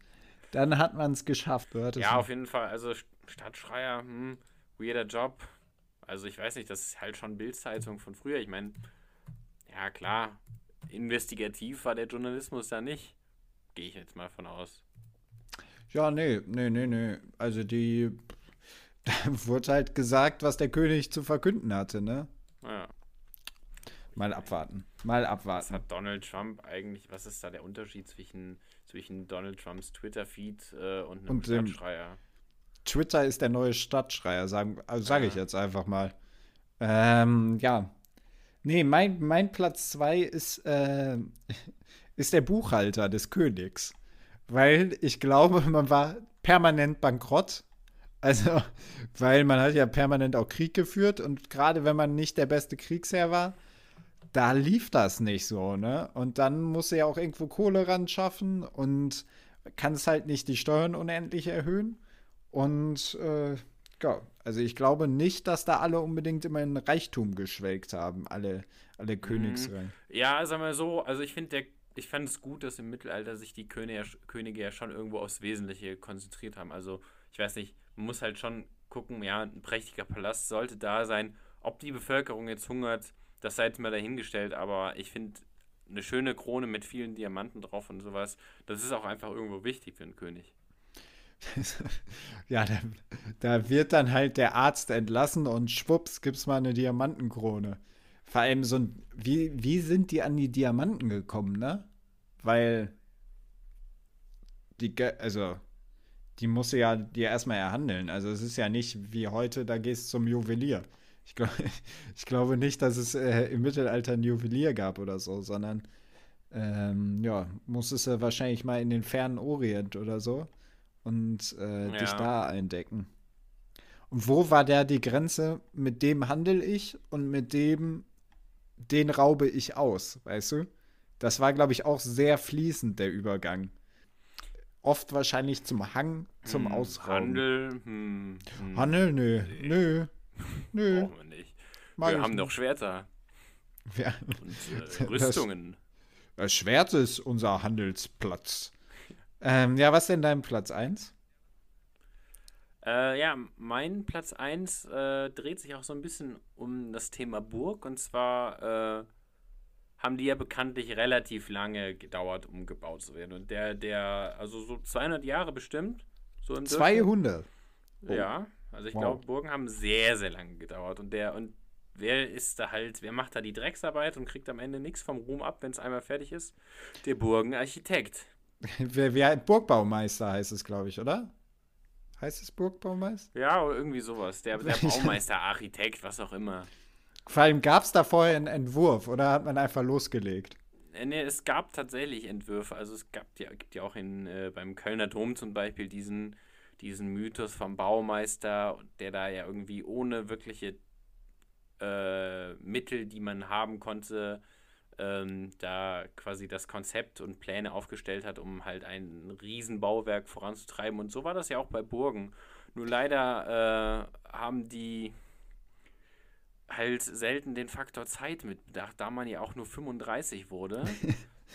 dann hat man es geschafft. Ja, auf jeden Fall. Also St- Stadtschreier, hm, weirder Job. Also ich weiß nicht, das ist halt schon Bildzeitung von früher. Ich meine, ja klar, investigativ war der Journalismus da nicht. Gehe ich jetzt mal von aus. ja, nee, nee, nee, nee. Also die. Da wurde halt gesagt, was der König zu verkünden hatte, ne? Naja, Mal abwarten. Mal was abwarten. hat Donald Trump eigentlich, was ist da der Unterschied zwischen, zwischen Donald Trumps Twitter-Feed äh, und einem Und dem- Stadtschreier? Twitter ist der neue Stadtschreier, sagen, also sage ich Ja. jetzt einfach mal. Ähm, ja. Nee, mein, mein Platz 2 ist, äh, ist der Buchhalter des Königs. weil ich glaube, man war permanent bankrott. Also, weil man hat ja permanent auch Krieg geführt und gerade wenn man nicht der beste Kriegsherr war, da lief das nicht so, ne? Und dann muss er ja auch irgendwo Kohle ran schaffen und kann es halt nicht die Steuern unendlich erhöhen. Und äh, ja, also ich glaube nicht, dass da alle unbedingt immer in Reichtum geschwelgt haben, alle, alle Königsreihen. Ja, sagen wir so, also ich finde ich fand es gut, dass im Mittelalter sich die Könige, Könige ja schon irgendwo aufs Wesentliche konzentriert haben. Also, ich weiß nicht, man muss halt schon gucken, ja, ein prächtiger Palast sollte da sein. Ob die Bevölkerung jetzt hungert, das sei jetzt mal dahingestellt, aber ich finde, eine schöne Krone mit vielen Diamanten drauf und sowas, das ist auch einfach irgendwo wichtig für einen König. ja, da, da, wird dann halt der Arzt entlassen und schwupps gibt's mal eine Diamantenkrone. Vor allem so ein, wie, wie sind die an die Diamanten gekommen, ne? Weil die, also die muss ja dir erstmal erhandeln. Also es ist ja nicht wie heute, da gehst du zum Juwelier. Ich, glaub, ich glaube nicht, dass es äh, im Mittelalter ein Juwelier gab oder so, sondern ähm, ja, musstest du wahrscheinlich mal in den fernen Orient oder so und äh, ja. dich da eindecken. Und wo war da die Grenze? Mit dem handel ich und mit dem, den raube ich aus, weißt du? Das war, glaube ich, auch sehr fließend, der Übergang. Oft wahrscheinlich zum Hang, zum hm, Ausrauben. Handel, hm, hm. Handel, nö, nee. nö. Nö. Brauchen wir nicht. Mag wir haben nicht. doch Schwerter. Ja. Und äh, Rüstungen. Das, das, Schwert ist unser Handelsplatz. Ähm, ja, was denn dein Platz 1? Äh, ja, mein Platz 1 äh, dreht sich auch so ein bisschen um das Thema Burg. Und zwar äh, haben die ja bekanntlich relativ lange gedauert, um gebaut zu werden. Und der, der, also so 200 Jahre bestimmt. So 200? Oh. Ja, also ich wow. glaube, Burgen haben sehr, sehr lange gedauert. Und der, und wer ist da halt, wer macht da die Drecksarbeit und kriegt am Ende nichts vom Ruhm ab, wenn es einmal fertig ist? Der Burgenarchitekt. wer, wer Burgbaumeister heißt es, glaube ich, oder? Heißt es Burgbaumeister? Ja, irgendwie sowas. Der, der Baumeister, Architekt, was auch immer. Vor allem gab es da vorher einen Entwurf oder hat man einfach losgelegt? Äh, nee, es gab tatsächlich Entwürfe. Also es gab ja, gibt ja auch in, äh, beim Kölner Dom zum Beispiel diesen diesen Mythos vom Baumeister, der da ja irgendwie ohne wirkliche äh, Mittel, die man haben konnte, ähm, da quasi das Konzept und Pläne aufgestellt hat, um halt ein Riesenbauwerk voranzutreiben. Und so war das ja auch bei Burgen. Nur leider äh, haben die halt selten den Faktor Zeit mitbedacht, da man ja auch nur 35 wurde.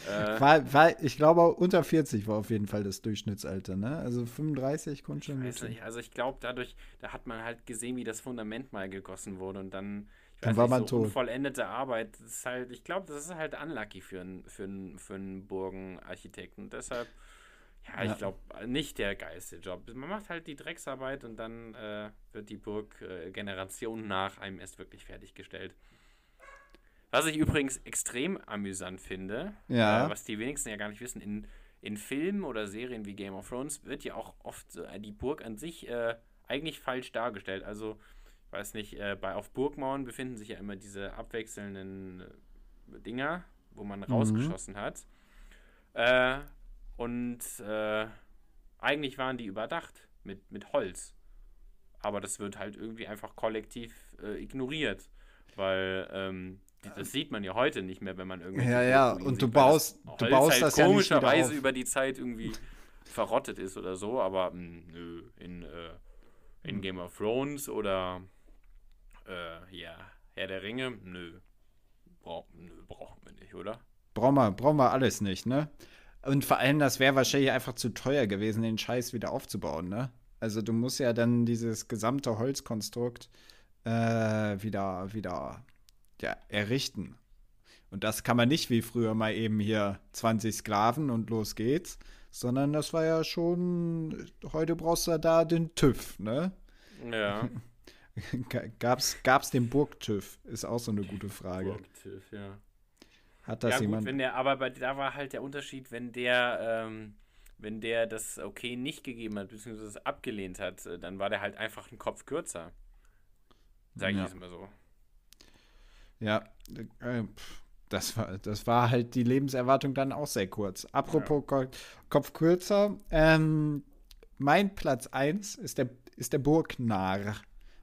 Äh, war, war, ich glaube, unter 40 war auf jeden Fall das Durchschnittsalter, ne? Also 35 konnte schon. Ich weiß nicht, also ich glaube, dadurch, da hat man halt gesehen, wie das Fundament mal gegossen wurde und dann, dann war nicht, man so tot. vollendete Arbeit. Das ist halt, ich glaube, das ist halt unlucky für einen für für einen Burgenarchitekten. Deshalb, ja, ja. ich glaube, nicht der geilste Job. Man macht halt die Drecksarbeit und dann äh, wird die Burg äh, Generationen nach einem erst wirklich fertiggestellt. Was ich übrigens extrem amüsant finde, ja. äh, was die wenigsten ja gar nicht wissen, in, in Filmen oder Serien wie Game of Thrones wird ja auch oft äh, die Burg an sich äh, eigentlich falsch dargestellt. Also, ich weiß nicht, äh, bei auf Burgmauern befinden sich ja immer diese abwechselnden äh, Dinger, wo man mhm. rausgeschossen hat. Äh, und eigentlich waren die überdacht mit, mit Holz. Aber das wird halt irgendwie einfach kollektiv ignoriert, weil ähm, das sieht man ja heute nicht mehr, wenn man irgendwie. Ja, ja, und du baust, du baust halt das ja komischerweise über die Zeit irgendwie verrottet ist oder so, aber mh, hm, nö, in, äh, in. Game of Thrones oder äh, ja, Herr der Ringe, nö. Bra nö, brauchen wir nicht, oder? Brauchen wir, brauchen wir alles nicht, ne? Und vor allem, das wäre wahrscheinlich einfach zu teuer gewesen, den Scheiß wieder aufzubauen, ne? Also du musst ja dann dieses gesamte Holzkonstrukt äh, wieder, wieder ja, errichten. Und das kann man nicht wie früher mal eben hier 20 Sklaven und los geht's, sondern das war ja schon, heute brauchst du da den TÜV, ne? Ja. gab's, gab's den Burg-TÜV? Ist auch so eine gute Frage. Burg-TÜV, ja. Hat das ja, jemand? wenn der, aber bei, da war halt der Unterschied, wenn der, ähm, wenn der das Okay nicht gegeben hat, beziehungsweise abgelehnt hat, äh, dann war der halt einfach ein Kopf kürzer. Sag ich ja. jetzt mal so. Ja, äh, das war, das war halt die Lebenserwartung dann auch sehr kurz. Apropos Ko Kopf kürzer, ähm, mein Platz 1 ist der, ist der Burgnarr.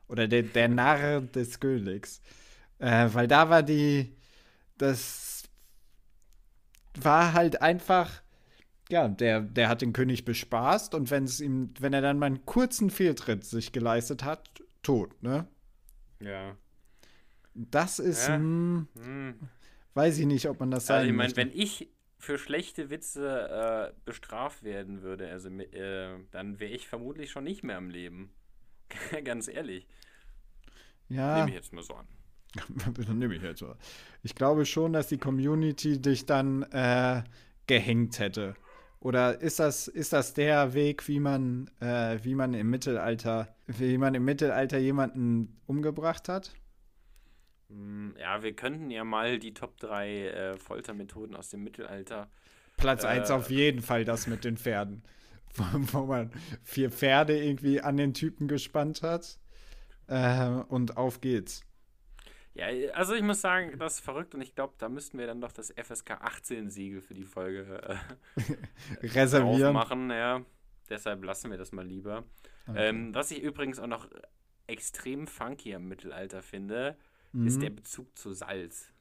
Oder der, der Narr des Königs. Äh, weil da war die, das war halt einfach, ja, der, der hat den König bespaßt und wenn es ihm, wenn er dann mal einen kurzen Fehltritt sich geleistet hat, tot, ne? Ja. Das ist, Ja. hm, Hm. weiß ich nicht, ob man das sagen Also ich meine, wenn ich für schlechte Witze äh, bestraft werden würde, also äh, dann wäre ich vermutlich schon nicht mehr am Leben. Ganz ehrlich. ja, Nehme ich jetzt mal so an. Dann nehme ich jetzt mal. Ich glaube schon, dass die Community dich dann äh, gehängt hätte. Oder ist das, ist das der Weg, wie man, äh, wie man im Mittelalter, wie man im Mittelalter jemanden umgebracht hat? Hm, Ja, wir könnten ja mal die Top 3 äh, Foltermethoden aus dem Mittelalter. Platz Äh. 1 auf jeden Fall das mit den Pferden. Wo, wo man vier Pferde irgendwie an den Typen gespannt hat. Äh, und auf geht's. Ja, also ich muss sagen, das ist verrückt und ich glaube, da müssten wir dann doch das FSK 18 Siegel für die Folge äh, Reservieren. aufmachen. Ja. Deshalb lassen wir das mal lieber. Ähm, was ich übrigens auch noch extrem funky im Mittelalter finde, ist Mhm. der Bezug zu Salz.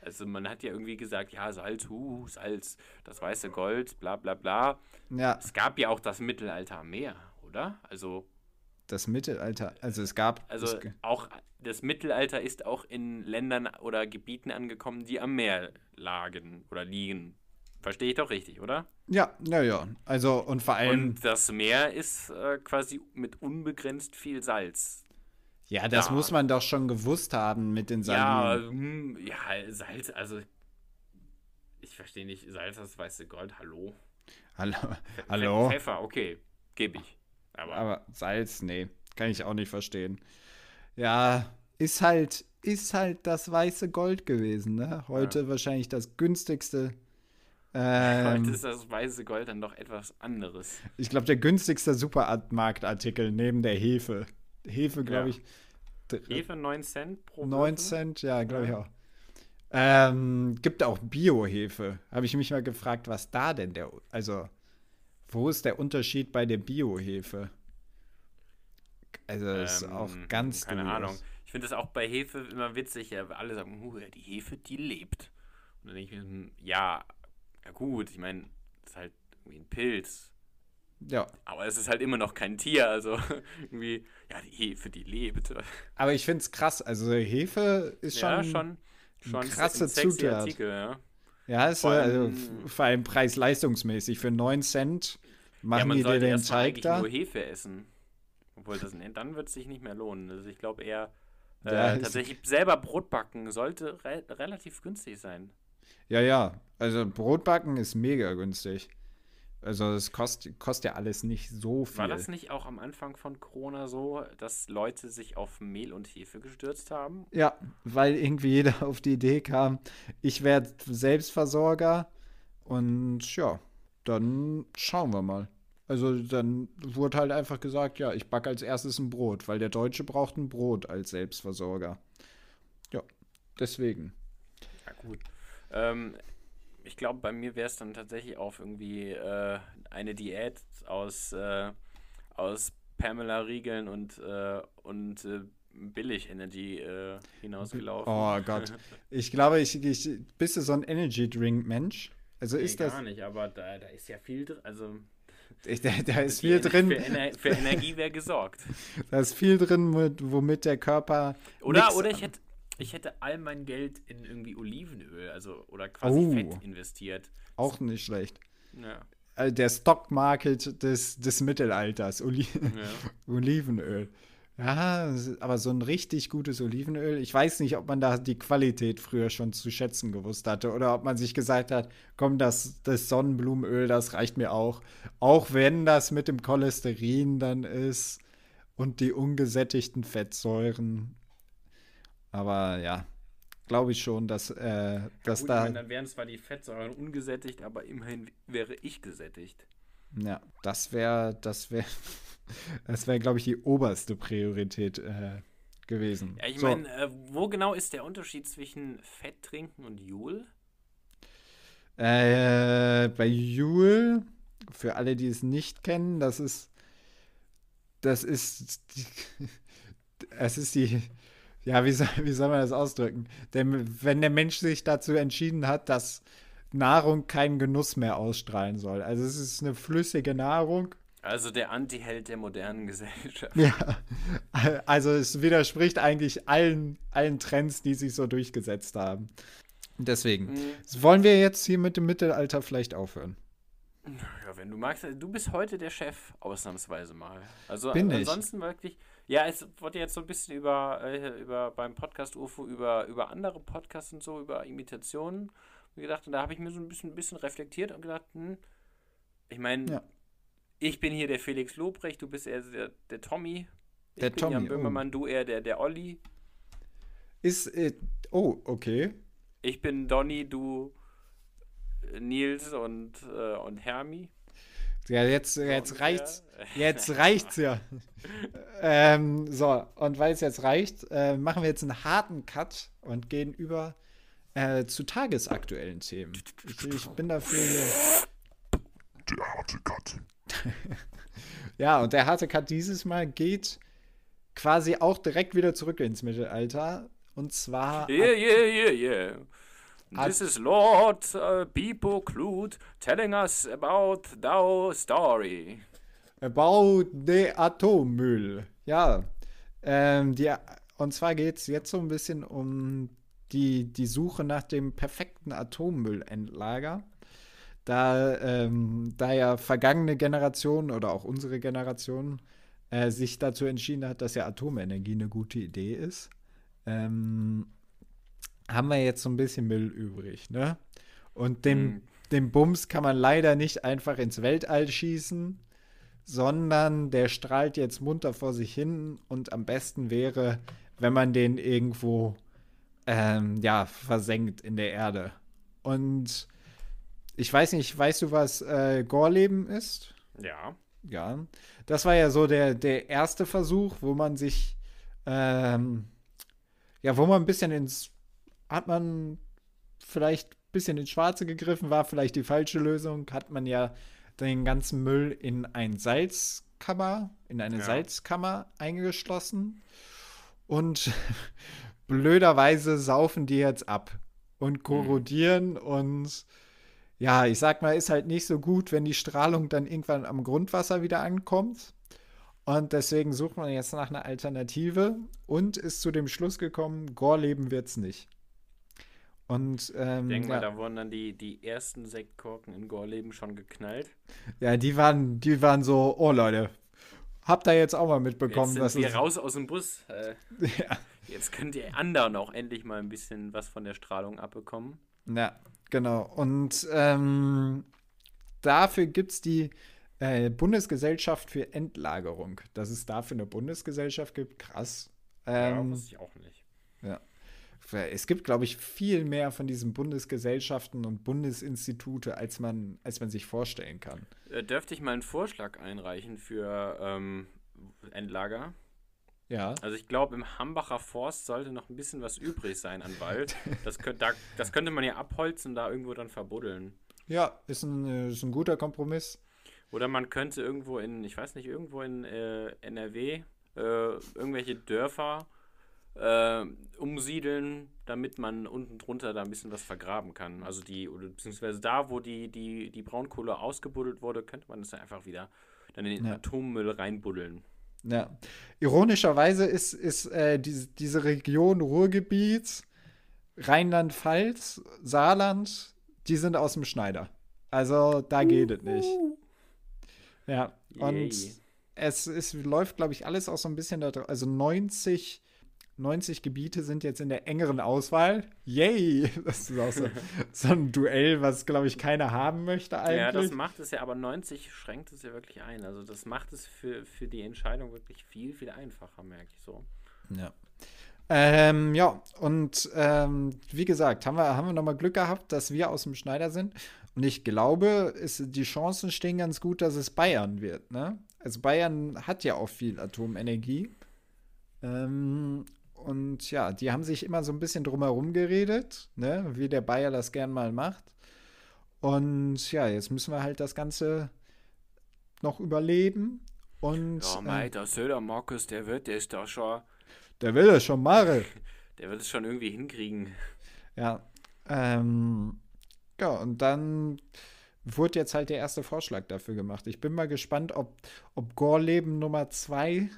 Also man hat ja irgendwie gesagt, ja, Salz, uh, Salz, das weiße Gold, bla bla bla. Ja, Es gab ja auch das Mittelalter mehr, oder? Also, das Mittelalter. Also es gab. also es, auch das Mittelalter ist auch in Ländern oder Gebieten angekommen, die am Meer lagen oder liegen. Verstehe ich doch richtig, oder? ja, ja, ja. Also und vor allem. Und das Meer ist äh, quasi mit unbegrenzt viel Salz. Ja, das Ja. muss man doch schon gewusst haben mit den Ja, Salinen. hm, ja, Salz, also ich verstehe nicht, Salz, das weiße Gold, hallo? Hallo. Hallo. Pfeffer, okay, gebe ich. Aber, Aber Salz, nee, kann ich auch nicht verstehen. Ja, ist halt, ist halt das weiße Gold gewesen, ne? Heute wahrscheinlich das günstigste. heute Ähm, ist das weiße Gold dann doch etwas anderes. ich glaube, der günstigste Supermarktartikel neben der Hefe. Hefe, glaube Ja. ich. Hefe 9 Cent pro 9 Würfel? Cent, ja, glaube ich Ja. auch. Ähm, gibt auch Bio-Hefe. Habe ich mich mal gefragt, was da denn der, also, wo ist der Unterschied bei der Bio-Hefe? Also, das ist auch Ähm, ganz Keine dubios. Ahnung. Ich finde das auch bei Hefe immer witzig. Ja, alle sagen, uh, ja, die Hefe, die lebt. Und dann denke ich mir, hm, ja, ja gut, ich meine, das ist halt irgendwie ein Pilz. Ja, Aber es ist halt immer noch kein Tier. Also irgendwie, ja, die Hefe, die lebt. aber ich finde es krass. Also, Hefe ist schon. ja, schon. Schon ein krasse ein sexy Zutat. Artikel, ja. Ja, ist Vor also, vor allem preis-leistungsmäßig. Für 9 Cent ja, machen man die dir den Teig da. nur Hefe essen. Obwohl, das, dann wird es sich nicht mehr lohnen. Also ich glaube eher, äh, tatsächlich selber Brot backen sollte re relativ günstig sein. Ja, ja. Also, Brotbacken ist mega günstig. Also, es kostet, kostet ja alles nicht so viel. War das nicht auch am Anfang von Corona so, dass Leute sich auf Mehl und Hefe gestürzt haben? Ja, weil irgendwie jeder auf die Idee kam, ich werde Selbstversorger und ja, dann schauen wir mal. Also dann wurde halt einfach gesagt, ja, ich backe als erstes ein Brot, weil der Deutsche braucht ein Brot als Selbstversorger. Ja, deswegen. Ja, gut. Ähm, ich glaube, bei mir wäre es dann tatsächlich auf irgendwie äh, eine Diät aus, äh, aus Pamela-Riegeln und, äh, und äh, Billig-Energy äh, hinausgelaufen. Oh Gott. Ich glaube, ich, ich bist du so ein Energy Drink Mensch? Also Nee, ist das gar nicht, aber da, da ist ja viel drin. Also da, da ist viel Ener- drin, Für, Ener für Energie wäre gesorgt. da ist viel drin, mit, womit der Körper Oder, oder ich hätte ich hätte all mein Geld in irgendwie Olivenöl, also oder quasi Oh. Fett investiert. auch nicht schlecht. Ja. äh, der Stockmarket des, des Mittelalters, Oli ja. Olivenöl. Ja, aber so ein richtig gutes Olivenöl. Ich weiß nicht, ob man da die Qualität früher schon zu schätzen gewusst hatte oder ob man sich gesagt hat, komm, das, das Sonnenblumenöl, das reicht mir auch. Auch wenn das mit dem Cholesterin dann ist und die ungesättigten Fettsäuren. Aber ja, glaube ich schon, dass, äh, dass Gut, ich da. meine, dann wären zwar die Fettsäuren ungesättigt, aber immerhin wäre ich gesättigt. Ja, das wäre, das wäre, das wäre, glaube ich, die oberste Priorität, äh, gewesen. Ja, ich So. meine, äh, wo genau ist der Unterschied zwischen Fett trinken und Joule? Äh, bei Joule, für alle, die es nicht kennen, das ist, das ist, es ist die, ja, wie soll, wie soll man das ausdrücken? Denn wenn der Mensch sich dazu entschieden hat, dass Nahrung keinen Genuss mehr ausstrahlen soll. Also es ist eine flüssige Nahrung. Also der Anti-Held der modernen Gesellschaft. Ja, also es widerspricht eigentlich allen, allen Trends, die sich so durchgesetzt haben. Deswegen, Mhm. wollen wir jetzt hier mit dem Mittelalter vielleicht aufhören? Ja, wenn du magst, du bist heute der Chef, ausnahmsweise mal. Also Bin ich. ansonsten wirklich, ja, es wurde jetzt so ein bisschen über, äh, über beim Podcast UFO, über, über andere Podcasts und so, über Imitationen gedacht. Und da habe ich mir so ein bisschen, ein bisschen reflektiert und gedacht, hm, ich meine, Ja. ich bin hier der Felix Lobrecht, du bist eher der, der Tommy. Ich Der bin Tommy, Jan oh. Böhmermann, du eher der, der Olli. Ist, äh, oh, okay. Ich bin Donny, du äh, Nils und, äh, und Hermi. Ja, jetzt, jetzt ungefähr. reicht's. Jetzt reicht's ja. ähm, so, und weil es jetzt reicht, äh, machen wir jetzt einen harten Cut und gehen über äh, zu tagesaktuellen Themen. Ich, ich bin dafür hier. Der harte Cut. Ja, und der harte Cut dieses Mal geht quasi auch direkt wieder zurück ins Mittelalter. Und zwar. Yeah, yeah, yeah, yeah. This is Lord uh, Bipo Clute telling us about thou story. About the Atommüll. Ja. Ähm, die, und zwar geht es jetzt so ein bisschen um die, die Suche nach dem perfekten Atommüllendlager. Da, ähm, da ja vergangene Generationen oder auch unsere Generation äh, sich dazu entschieden hat, dass ja Atomenergie eine gute Idee ist, ähm, haben wir jetzt so ein bisschen Müll übrig, ne? Und den, Hm. den Bums kann man leider nicht einfach ins Weltall schießen, sondern der strahlt jetzt munter vor sich hin und am besten wäre, wenn man den irgendwo ähm, ja, versenkt in der Erde. Und ich weiß nicht, weißt du, was äh, Gorleben ist? Ja. Ja. Das war ja so der, der erste Versuch, wo man sich, ähm, ja, wo man ein bisschen ins, hat man vielleicht ein bisschen ins Schwarze gegriffen, war vielleicht die falsche Lösung, hat man ja den ganzen Müll in ein Salzkammer, in eine Ja. Salzkammer eingeschlossen und blöderweise saufen die jetzt ab und korrodieren und ja, ich sag mal, ist halt nicht so gut, wenn die Strahlung dann irgendwann am Grundwasser wieder ankommt. Und deswegen sucht man jetzt nach einer Alternative und ist zu dem Schluss gekommen, Gorleben wird's nicht. Und ähm, Ich denke ja, mal, da wurden dann die, die ersten Sektkorken in Gorleben schon geknallt. ja, die waren, die waren so, oh Leute, habt ihr jetzt auch mal mitbekommen, Jetzt sind wir raus aus dem Bus. Äh, Ja. jetzt könnt ihr anderen auch endlich mal ein bisschen was von der Strahlung abbekommen. Ja, genau. Und ähm, dafür gibt es die äh, Bundesgesellschaft für Endlagerung. Dass es dafür eine Bundesgesellschaft gibt, krass. ja, Ähm, wusste ich auch nicht. Es gibt, glaube ich, viel mehr von diesen Bundesgesellschaften und Bundesinstitute, als man, als man sich vorstellen kann. Äh, dürfte ich mal einen Vorschlag einreichen für ähm, Endlager? Ja. Also ich glaube, im Hambacher Forst sollte noch ein bisschen was übrig sein an Wald. Das, könnt, da, das könnte man ja abholzen und da irgendwo dann verbuddeln. Ja, ist ein, äh, ist ein guter Kompromiss. Oder man könnte irgendwo in, ich weiß nicht, irgendwo in äh, NRW äh, irgendwelche Dörfer äh, umsiedeln, damit man unten drunter da ein bisschen was vergraben kann. Also die, oder beziehungsweise da, wo die, die, die Braunkohle ausgebuddelt wurde, könnte man das ja einfach wieder dann in den Ja. Atommüll reinbuddeln. Ja. Ironischerweise ist, ist äh, diese, diese Region Ruhrgebiet, Rheinland-Pfalz, Saarland, die sind aus dem Schneider. Also da geht es nicht. Ja, und Yay. es, es läuft, glaube ich, alles auch so ein bisschen da drauf. Also 90, 90 Gebiete sind jetzt in der engeren Auswahl. Yay! Das ist auch so, so ein Duell, was, glaube ich, keiner haben möchte eigentlich. Ja, das macht es ja, aber 90 schränkt es ja wirklich ein. Also das macht es für, für die Entscheidung wirklich viel, viel einfacher, merke ich so. Ja. Ähm, ja, und ähm, wie gesagt, haben wir, haben wir nochmal Glück gehabt, dass wir aus dem Schneider sind. Und ich glaube, ist, die Chancen stehen ganz gut, dass es Bayern wird. Ne? Also Bayern hat ja auch viel Atomenergie. Ähm, und ja, die haben sich immer so ein bisschen drumherum geredet, ne? wie der Bayer das gern mal macht. Und ja, jetzt müssen wir halt das Ganze noch überleben. Und, Ja, mei, der Söder Markus, der wird es da schon, Der will das schon machen. der wird es schon irgendwie hinkriegen. Ja. Ähm, ja, und dann wurde jetzt halt der erste Vorschlag dafür gemacht. Ich bin mal gespannt, ob, ob Gorleben Nummer 2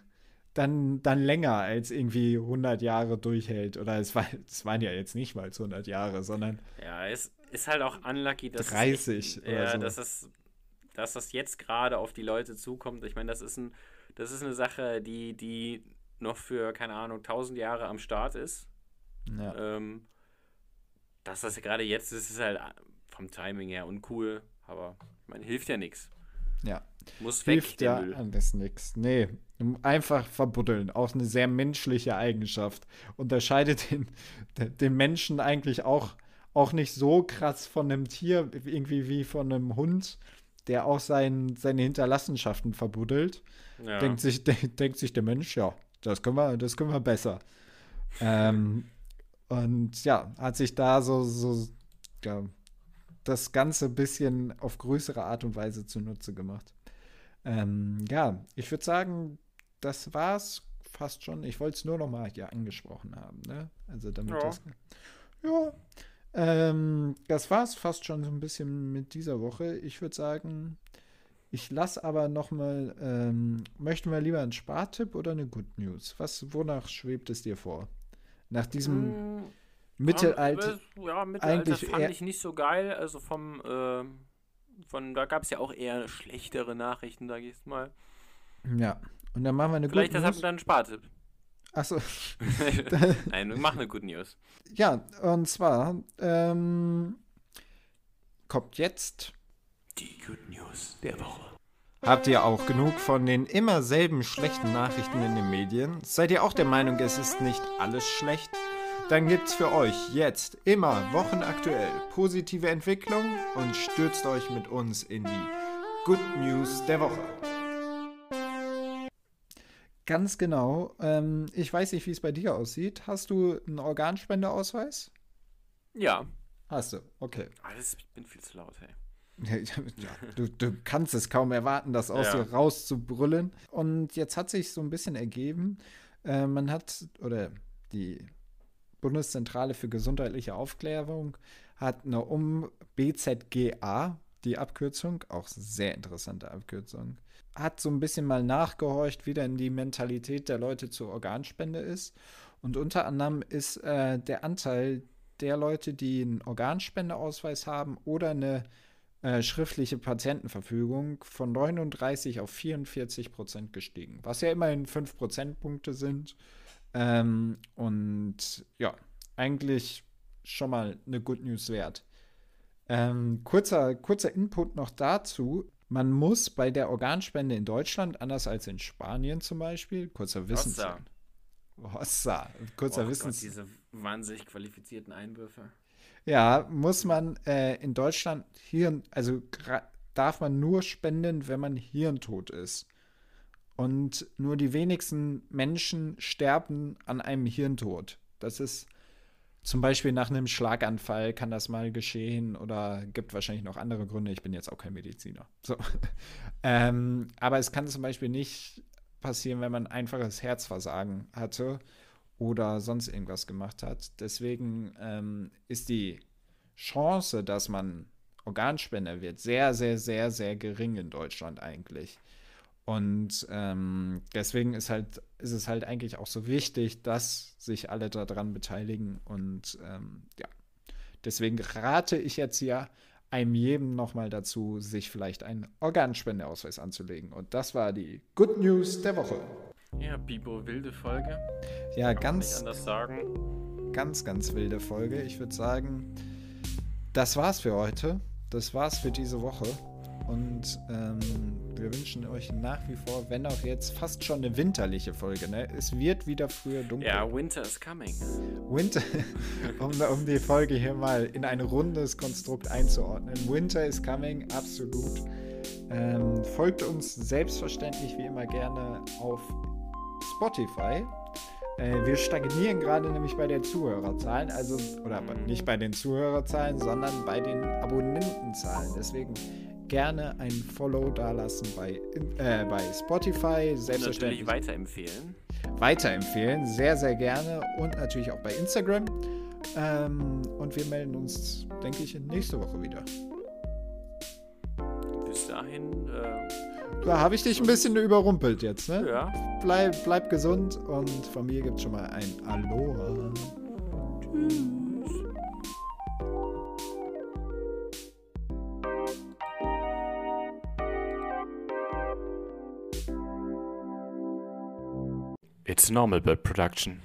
dann, dann länger als irgendwie 100 Jahre durchhält. Oder es, war, es waren ja jetzt nicht mal 100 Jahre, sondern Ja, es ist halt auch unlucky, dass 30 es oder ja, so. dass es, dass das jetzt gerade auf die Leute zukommt. Ich meine, das ist ein, das ist eine Sache, die, die noch für keine Ahnung 1000 Jahre am Start ist. ja. Ähm, dass das gerade jetzt ist, ist halt vom Timing her uncool, aber ich meine, hilft ja nichts. ja. Muss weg, Hilft der ja Müll. alles nichts. Nee, einfach verbuddeln. Auch eine sehr menschliche Eigenschaft. Unterscheidet den, den Menschen eigentlich auch, auch nicht so krass von einem Tier, irgendwie wie von einem Hund, der auch sein, seine Hinterlassenschaften verbuddelt. Ja. Denkt, sich, de denkt sich der Mensch, ja, das können wir, das können wir besser. ähm, und ja, hat sich da so, so ja, das Ganze ein bisschen auf größere Art und Weise zunutze gemacht. Ähm, ja, ich würde sagen, das war's fast schon. Ich wollte es nur noch mal hier angesprochen haben, ne? Also damit Ja. das. Ja. Ähm, das war's fast schon so ein bisschen mit dieser Woche. Ich würde sagen, ich lasse aber noch mal, ähm, möchten wir lieber einen Spartipp oder eine Good News? Was, wonach schwebt es dir vor? Nach diesem Mm, Mittelalter. Ja, ja Mittelalter eigentlich fand ich nicht so geil. Also vom, ähm, von, da gab es ja auch eher schlechtere Nachrichten, sag ich jetzt mal. Ja. Und dann machen wir eine Vielleicht deshalb News. dann einen Spartipp. Achso. Nein, machen eine Good News. Ja, und zwar ähm, kommt jetzt. Die Good News der Woche. Habt ihr auch genug von den immer selben schlechten Nachrichten in den Medien? Seid ihr auch der Meinung, es ist nicht alles schlecht? Dann gibt's für euch jetzt immer wochenaktuell positive Entwicklung und stürzt euch mit uns in die Good News der Woche. Ganz genau. Ähm, ich weiß nicht, wie es bei dir aussieht. Hast du einen Organspendeausweis? Ja. Hast du, okay. Alles, ich bin viel zu laut, hey. Ja, du, du kannst es kaum erwarten, das aus Ja. dir rauszubrüllen. Und jetzt hat sich so ein bisschen ergeben, äh, man hat, oder die Bundeszentrale für gesundheitliche Aufklärung hat eine um BZGA, die Abkürzung, auch sehr interessante Abkürzung, hat so ein bisschen mal nachgehorcht, wie denn die Mentalität der Leute zur Organspende ist. Und unter anderem ist äh, der Anteil der Leute, die einen Organspendeausweis haben oder eine äh, schriftliche Patientenverfügung von 39 auf 44 Prozent gestiegen, was ja immerhin 5 Prozentpunkte sind. Ähm, und ja, eigentlich schon mal eine Good News wert. Ähm, kurzer, kurzer Input noch dazu. Man muss bei der Organspende in Deutschland, anders als in Spanien zum Beispiel, kurzer Wissens... Hossa. Hossa, kurzer Oh Gott, Wissens... diese wahnsinnig qualifizierten Einwürfe. Ja, muss man äh, in Deutschland Hirn, also darf man nur spenden, wenn man hirntot ist. Und nur die wenigsten Menschen sterben an einem Hirntod. Das ist zum Beispiel nach einem Schlaganfall kann das mal geschehen oder gibt wahrscheinlich noch andere Gründe. Ich bin jetzt auch kein Mediziner. So. ähm, aber es kann zum Beispiel nicht passieren, wenn man einfaches Herzversagen hatte oder sonst irgendwas gemacht hat. Deswegen ähm, ist die Chance, dass man Organspender wird, sehr, sehr, sehr, sehr gering in Deutschland eigentlich. Und ähm, deswegen ist, halt, ist es halt eigentlich auch so wichtig, dass sich alle daran beteiligen. Und ähm, ja, deswegen rate ich jetzt ja einem jedem nochmal dazu, sich vielleicht einen Organspendeausweis anzulegen. Und das war die Good News der Woche. Ja, Bibo, wilde Folge. Ja, Kann ganz, anders sagen. ganz, ganz wilde Folge. Ich würde sagen, das war's für heute. Das war's für diese Woche. Und ähm, wir wünschen euch nach wie vor, wenn auch jetzt fast schon eine winterliche Folge. Ne? Es wird wieder früher dunkel. Ja, Winter is coming. Winter, um, um die Folge hier mal in ein rundes Konstrukt einzuordnen. Winter is coming, absolut. Ähm, folgt uns selbstverständlich wie immer gerne auf Spotify. Äh, wir stagnieren gerade nämlich bei den Zuhörerzahlen, also, oder nicht bei den Zuhörerzahlen, sondern bei den Abonnentenzahlen. Deswegen gerne ein Follow dalassen bei, äh, bei Spotify, selbstverständlich. Natürlich weiterempfehlen. Weiterempfehlen, sehr, sehr gerne und natürlich auch bei Instagram. Ähm, und wir melden uns, denke ich, nächste Woche wieder. Bis dahin. Äh, da habe ich dich ein bisschen überrumpelt jetzt, ne? ja. Bleib, bleib gesund und von mir gibt es schon mal ein Aloha. It's normal bird production.